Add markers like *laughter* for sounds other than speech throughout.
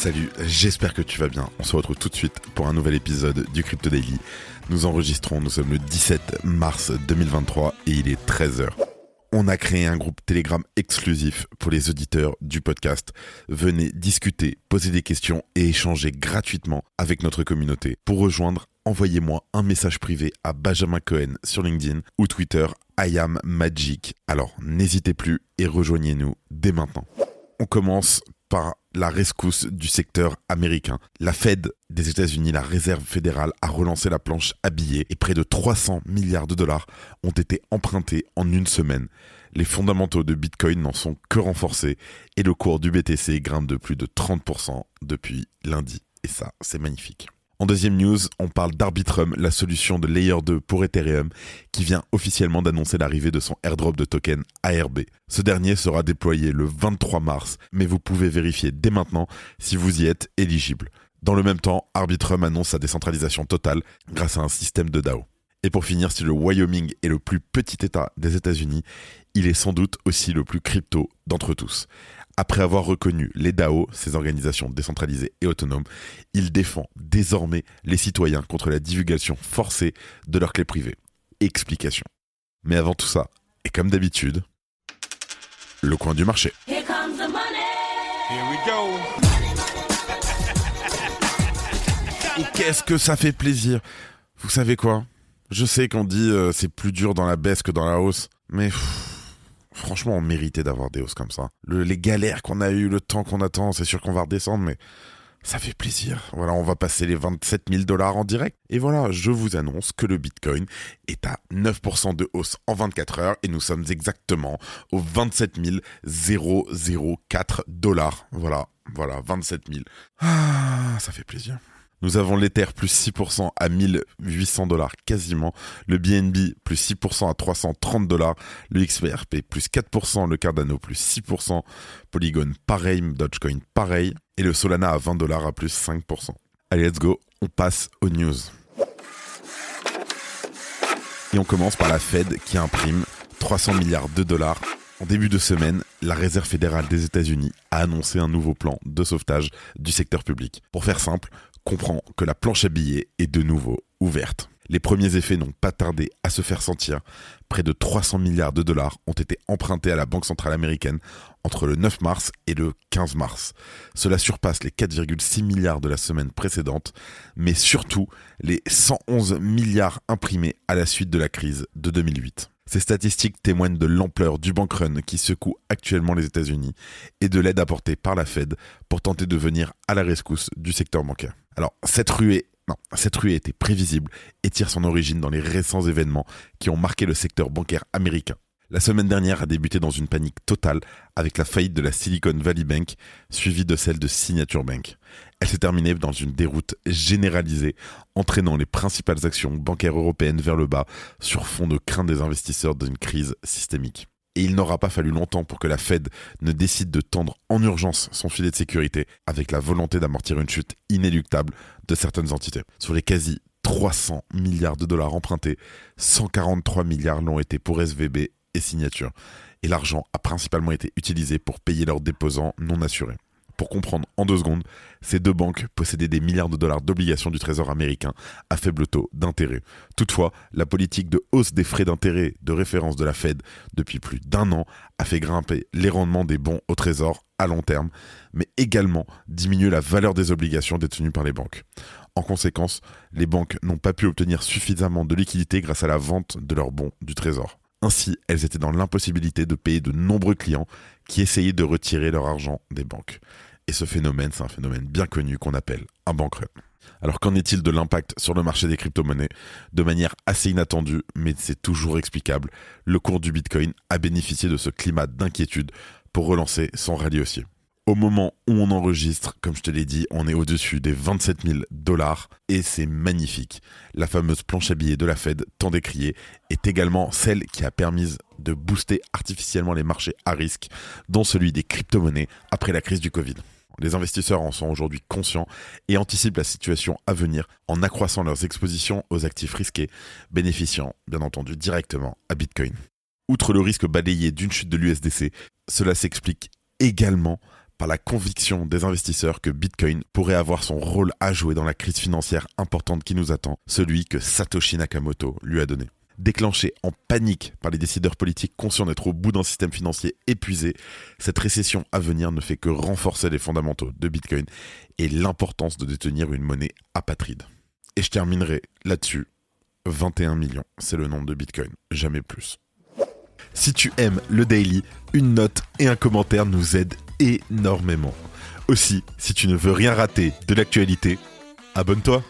Salut, j'espère que tu vas bien. On se retrouve tout de suite pour un nouvel épisode du Crypto Daily. Nous enregistrons, nous sommes le 17 mars 2023 et il est 13h. On a créé un groupe Telegram exclusif pour les auditeurs du podcast. Venez discuter, poser des questions et échanger gratuitement avec notre communauté. Pour rejoindre, envoyez-moi un message privé à Benjamin Cohen sur LinkedIn ou Twitter I am Magic. Alors n'hésitez plus et rejoignez-nous dès maintenant. On commence par la rescousse du secteur américain. La Fed des États-Unis, la Réserve fédérale, a relancé la planche à billets et près de 300 milliards de dollars ont été empruntés en une semaine. Les fondamentaux de Bitcoin n'en sont que renforcés et le cours du BTC grimpe de plus de 30% depuis lundi. Et ça, c'est magnifique. En deuxième news, on parle d'Arbitrum, la solution de Layer 2 pour Ethereum, qui vient officiellement d'annoncer l'arrivée de son airdrop de token ARB. Ce dernier sera déployé le 23 mars, mais vous pouvez vérifier dès maintenant si vous y êtes éligible. Dans le même temps, Arbitrum annonce sa décentralisation totale grâce à un système de DAO. Et pour finir, si le Wyoming est le plus petit État des États-Unis, il est sans doute aussi le plus crypto d'entre tous. Après avoir reconnu les DAO, ces organisations décentralisées et autonomes, il défend désormais les citoyens contre la divulgation forcée de leurs clés privées. Explication. Mais avant tout ça, et comme d'habitude, le coin du marché. Here comes the money. Here we go. Et qu'est-ce que ça fait plaisir Vous savez quoi? Je sais qu'on dit euh, c'est plus dur dans la baisse que dans la hausse, mais pff, franchement on méritait d'avoir des hausses comme ça. Le- les galères qu'on a eues, le temps qu'on attend, c'est sûr qu'on va redescendre, mais ça fait plaisir. Voilà, on va passer les 27 000 dollars en direct. Et voilà, je vous annonce que le Bitcoin est à 9% de hausse en 24 heures et nous sommes exactement aux 27 004 dollars. Voilà, voilà, 27 000. Ah, ça fait plaisir. Nous avons l'Ether plus 6% à 1800 dollars quasiment, le BNB plus 6% à 330 dollars, le XRP plus 4%, le Cardano plus 6%, Polygon pareil, Dogecoin pareil, et le Solana à 20 dollars à plus 5%. Allez, let's go, on passe aux news. Et on commence par la Fed qui imprime 300 milliards de dollars. En début de semaine, la Réserve fédérale des États-Unis a annoncé un nouveau plan de sauvetage du secteur public. Pour faire simple, comprend que la planche à billets est de nouveau ouverte. Les premiers effets n'ont pas tardé à se faire sentir. Près de 300 milliards de dollars ont été empruntés à la Banque centrale américaine entre le 9 mars et le 15 mars. Cela surpasse les 4,6 milliards de la semaine précédente, mais surtout les 111 milliards imprimés à la suite de la crise de 2008. Ces statistiques témoignent de l'ampleur du bank run qui secoue actuellement les États-Unis et de l'aide apportée par la Fed pour tenter de venir à la rescousse du secteur bancaire. Alors, cette ruée, cette ruée était prévisible et tire son origine dans les récents événements qui ont marqué le secteur bancaire américain. La semaine dernière a débuté dans une panique totale avec la faillite de la Silicon Valley Bank, suivie de celle de Signature Bank. Elle s'est terminée dans une déroute généralisée, entraînant les principales actions bancaires européennes vers le bas sur fond de crainte des investisseurs d'une crise systémique. Et il n'aura pas fallu longtemps pour que la Fed ne décide de tendre en urgence son filet de sécurité avec la volonté d'amortir une chute inéluctable de certaines entités. Sur les quasi 300 milliards de dollars empruntés, 143 milliards l'ont été pour SVB et Signature. Et l'argent a principalement été utilisé pour payer leurs déposants non assurés. Pour comprendre en deux secondes, ces deux banques possédaient des milliards de dollars d'obligations du Trésor américain à faible taux d'intérêt. Toutefois, la politique de hausse des frais d'intérêt de référence de la Fed depuis plus d'un an a fait grimper les rendements des bons au Trésor à long terme, mais également diminuer la valeur des obligations détenues par les banques. En conséquence, les banques n'ont pas pu obtenir suffisamment de liquidités grâce à la vente de leurs bons du Trésor. Ainsi, elles étaient dans l'impossibilité de payer de nombreux clients qui essayaient de retirer leur argent des banques. Et ce phénomène, c'est un phénomène bien connu qu'on appelle un bank. Alors qu'en est-il de l'impact sur le marché des crypto-monnaies De manière assez inattendue, mais c'est toujours explicable, le cours du Bitcoin a bénéficié de ce climat d'inquiétude pour relancer son rallye haussier. Au moment où on enregistre, comme je te l'ai dit, on est au-dessus des 27 000 dollars et c'est magnifique. La fameuse planche à billets de la Fed, tant décriée, est également celle qui a permis de booster artificiellement les marchés à risque, dont celui des crypto-monnaies après la crise du Covid. Les investisseurs en sont aujourd'hui conscients et anticipent la situation à venir en accroissant leurs expositions aux actifs risqués, bénéficiant bien entendu directement à Bitcoin. Outre le risque balayé d'une chute de l'USDC, cela s'explique également par la conviction des investisseurs que Bitcoin pourrait avoir son rôle à jouer dans la crise financière importante qui nous attend, celui que Satoshi Nakamoto lui a donné. Déclenchée en panique par les décideurs politiques conscients d'être au bout d'un système financier épuisé, cette récession à venir ne fait que renforcer les fondamentaux de Bitcoin et l'importance de détenir une monnaie apatride. Et je terminerai là-dessus. 21 millions, c'est le nombre de Bitcoin, jamais plus. Si tu aimes le daily, une note et un commentaire nous aident énormément. Aussi, si tu ne veux rien rater de l'actualité, abonne-toi.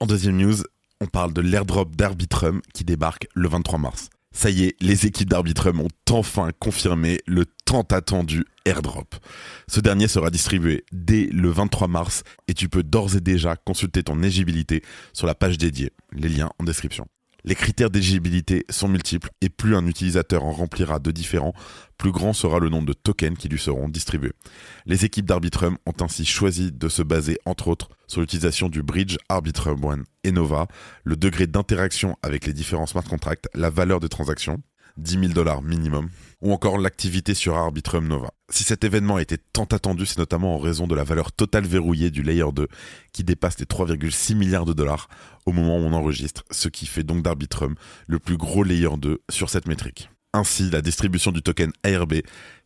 En deuxième news, on parle de l'airdrop d'Arbitrum qui débarque le 23 mars. Ça y est, les équipes d'Arbitrum ont enfin confirmé le tant attendu airdrop. Ce dernier sera distribué dès le 23 mars et tu peux d'ores et déjà consulter ton éligibilité sur la page dédiée. Les liens en description. Les critères d'éligibilité sont multiples et plus un utilisateur en remplira de différents, plus grand sera le nombre de tokens qui lui seront distribués. Les équipes d'Arbitrum ont ainsi choisi de se baser entre autres sur l'utilisation du bridge Arbitrum One et Nova, le degré d'interaction avec les différents smart contracts, la valeur des transactions, 10 000 dollars minimum, ou encore l'activité sur Arbitrum Nova. Si cet événement a été tant attendu, c'est notamment en raison de la valeur totale verrouillée du Layer 2, qui dépasse les 3,6 milliards de dollars au moment où on enregistre, ce qui fait donc d'Arbitrum le plus gros Layer 2 sur cette métrique. Ainsi, la distribution du token ARB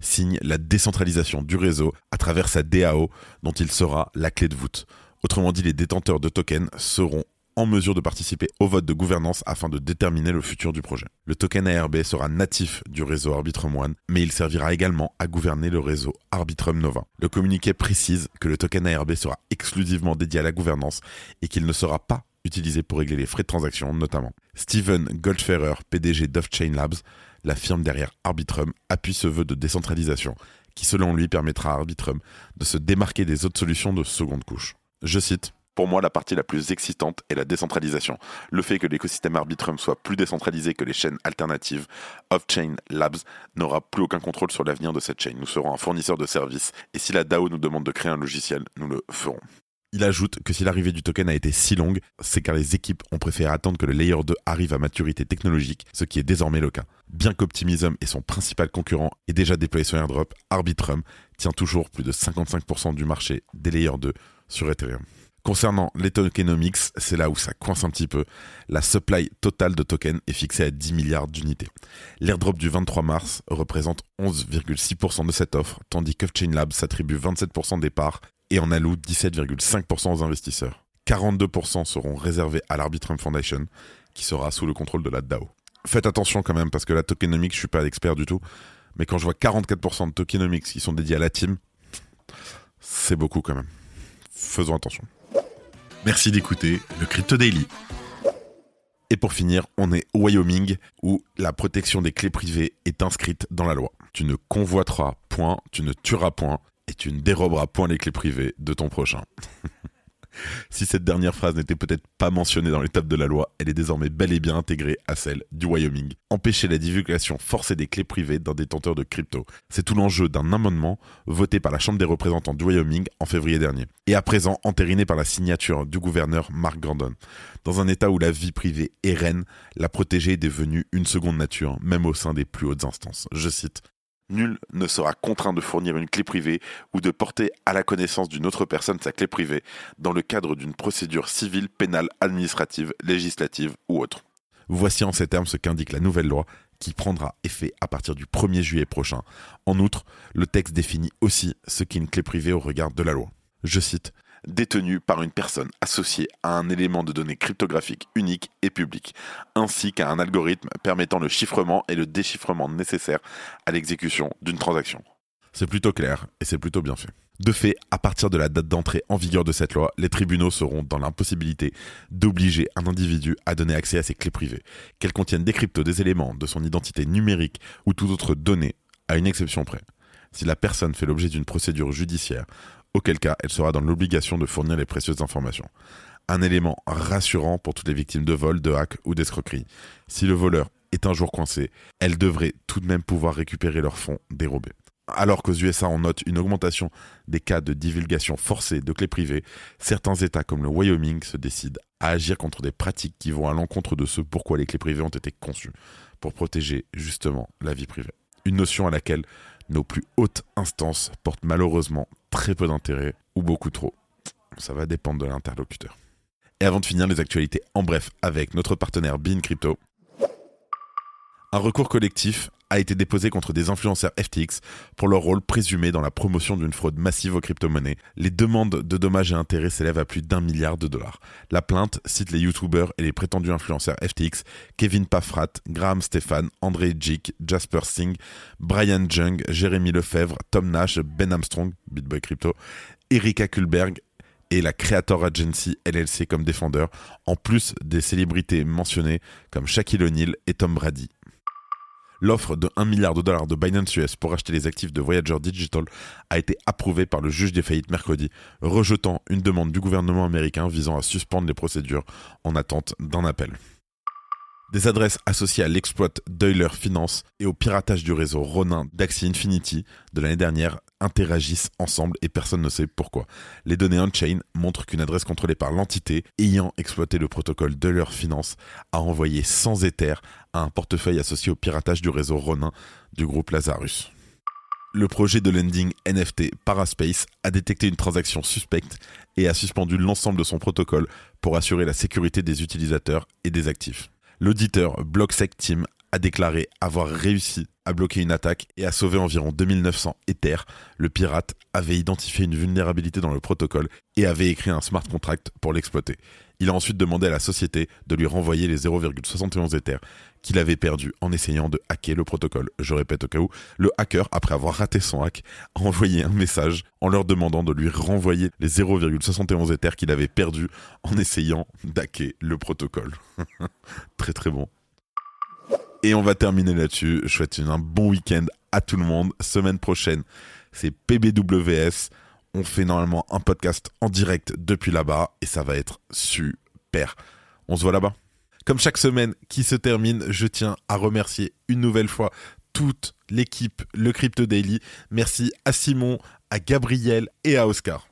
signe la décentralisation du réseau à travers sa DAO, dont il sera la clé de voûte. Autrement dit, les détenteurs de tokens seront en mesure de participer au vote de gouvernance afin de déterminer le futur du projet. Le token ARB sera natif du réseau Arbitrum One, mais il servira également à gouverner le réseau Arbitrum Nova. Le communiqué précise que le token ARB sera exclusivement dédié à la gouvernance et qu'il ne sera pas utilisé pour régler les frais de transaction notamment. Steven Goldferrer, PDG d'Offchain Labs, la firme derrière Arbitrum, appuie ce vœu de décentralisation qui selon lui permettra à Arbitrum de se démarquer des autres solutions de seconde couche. Je cite pour moi, la partie la plus excitante est la décentralisation. Le fait que l'écosystème Arbitrum soit plus décentralisé que les chaînes alternatives, Off-Chain Labs n'aura plus aucun contrôle sur l'avenir de cette chaîne. Nous serons un fournisseur de services et si la DAO nous demande de créer un logiciel, nous le ferons. Il ajoute que si l'arrivée du token a été si longue, c'est car les équipes ont préféré attendre que le Layer 2 arrive à maturité technologique, ce qui est désormais le cas. Bien qu'Optimism et son principal concurrent aient déjà déployé son airdrop, Arbitrum tient toujours plus de 55% du marché des Layer 2 sur Ethereum. Concernant les tokenomics, c'est là où ça coince un petit peu. La supply totale de tokens est fixée à 10 milliards d'unités. L'airdrop du 23 mars représente 11,6% de cette offre, tandis qu'Offchain Labs s'attribue 27% des parts et en alloue 17,5% aux investisseurs. 42% seront réservés à l'Arbitrum Foundation, qui sera sous le contrôle de la DAO. Faites attention quand même, parce que la tokenomics, je suis pas expert du tout, mais quand je vois 44% de tokenomics qui sont dédiés à la team, c'est beaucoup quand même. Faisons attention. Merci d'écouter le Crypto Daily. Et pour finir, on est au Wyoming où la protection des clés privées est inscrite dans la loi. Tu ne convoiteras point, tu ne tueras point et tu ne déroberas point les clés privées de ton prochain. *laughs* *laughs* Si cette dernière phrase n'était peut-être pas mentionnée dans l'étape de la loi, elle est désormais bel et bien intégrée à celle du Wyoming. Empêcher la divulgation forcée des clés privées d'un détenteur de crypto. C'est tout l'enjeu d'un amendement voté par la Chambre des représentants du Wyoming en février dernier. Et à présent entériné par la signature du gouverneur Mark Gordon. Dans un état où la vie privée est reine, la protéger est devenue une seconde nature, même au sein des plus hautes instances. Je cite Nul ne sera contraint de fournir une clé privée ou de porter à la connaissance d'une autre personne sa clé privée dans le cadre d'une procédure civile, pénale, administrative, législative ou autre. Voici en ces termes ce qu'indique la nouvelle loi qui prendra effet à partir du 1er juillet prochain. En outre, le texte définit aussi ce qu'est une clé privée au regard de la loi. Je cite détenu par une personne associée à un élément de données cryptographique unique et public, ainsi qu'à un algorithme permettant le chiffrement et le déchiffrement nécessaires à l'exécution d'une transaction. C'est plutôt clair et c'est plutôt bien fait. De fait, à partir de la date d'entrée en vigueur de cette loi, les tribunaux seront dans l'impossibilité d'obliger un individu à donner accès à ses clés privées, qu'elles contiennent des cryptos, des éléments de son identité numérique ou toute autre donnée, à une exception près. si la personne fait l'objet d'une procédure judiciaire, auquel cas elle sera dans l'obligation de fournir les précieuses informations. Un élément rassurant pour toutes les victimes de vol, de hack ou d'escroquerie. Si le voleur est un jour coincé, elles devraient tout de même pouvoir récupérer leurs fonds dérobés. Alors qu'aux USA on note une augmentation des cas de divulgation forcée de clés privées, certains États comme le Wyoming se décident à agir contre des pratiques qui vont à l'encontre de ce pourquoi les clés privées ont été conçues, pour protéger justement la vie privée. Une notion à laquelle nos plus hautes instances portent malheureusement très peu d'intérêt ou beaucoup trop. Ça va dépendre de l'interlocuteur. Et avant de finir les actualités en bref avec notre partenaire Bean Crypto, un recours collectif a été déposé contre des influenceurs FTX pour leur rôle présumé dans la promotion d'une fraude massive aux crypto-monnaies. Les demandes de dommages et intérêts s'élèvent à plus d'un milliard de dollars. La plainte cite les youtubeurs et les prétendus influenceurs FTX Kevin Paffrat, Graham Stefan, André Jick, Jasper Singh, Brian Jung, Jérémy Lefebvre, Tom Nash, Ben Armstrong, BitBoy Crypto, Erika Kulberg et la Creator Agency LLC comme défendeurs, en plus des célébrités mentionnées comme Shaquille O'Neal et Tom Brady. L'offre de 1 milliard de dollars de Binance US pour acheter les actifs de Voyager Digital a été approuvée par le juge des faillites mercredi, rejetant une demande du gouvernement américain visant à suspendre les procédures en attente d'un appel. Des adresses associées à l'exploit d'Euler Finance et au piratage du réseau Ronin d'Axie Infinity de l'année dernière interagissent ensemble et personne ne sait pourquoi. Les données on-chain montrent qu'une adresse contrôlée par l'entité ayant exploité le protocole d'Euler Finance a envoyé sans éther à un portefeuille associé au piratage du réseau Ronin du groupe Lazarus. Le projet de lending NFT Paraspace a détecté une transaction suspecte et a suspendu l'ensemble de son protocole pour assurer la sécurité des utilisateurs et des actifs. L'auditeur BlockSec Team a déclaré avoir réussi à bloquer une attaque et à sauver environ 2900 Ethers. Le pirate avait identifié une vulnérabilité dans le protocole et avait écrit un smart contract pour l'exploiter. Il a ensuite demandé à la société de lui renvoyer les 0,71 Ethers qu'il avait perdus en essayant de hacker le protocole. Je répète au cas où, le hacker, après avoir raté son hack, a envoyé un message en leur demandant de lui renvoyer les 0,71 Ethers qu'il avait perdus en essayant d'hacker le protocole. *laughs* très très bon. Et on va terminer là-dessus. Je souhaite un bon week-end à tout le monde. Semaine prochaine, c'est PBWS. On fait normalement un podcast en direct depuis là-bas et ça va être super. On se voit là-bas. Comme chaque semaine qui se termine, je tiens à remercier une nouvelle fois toute l'équipe Le Crypto Daily. Merci à Simon, à Gabriel et à Oscar.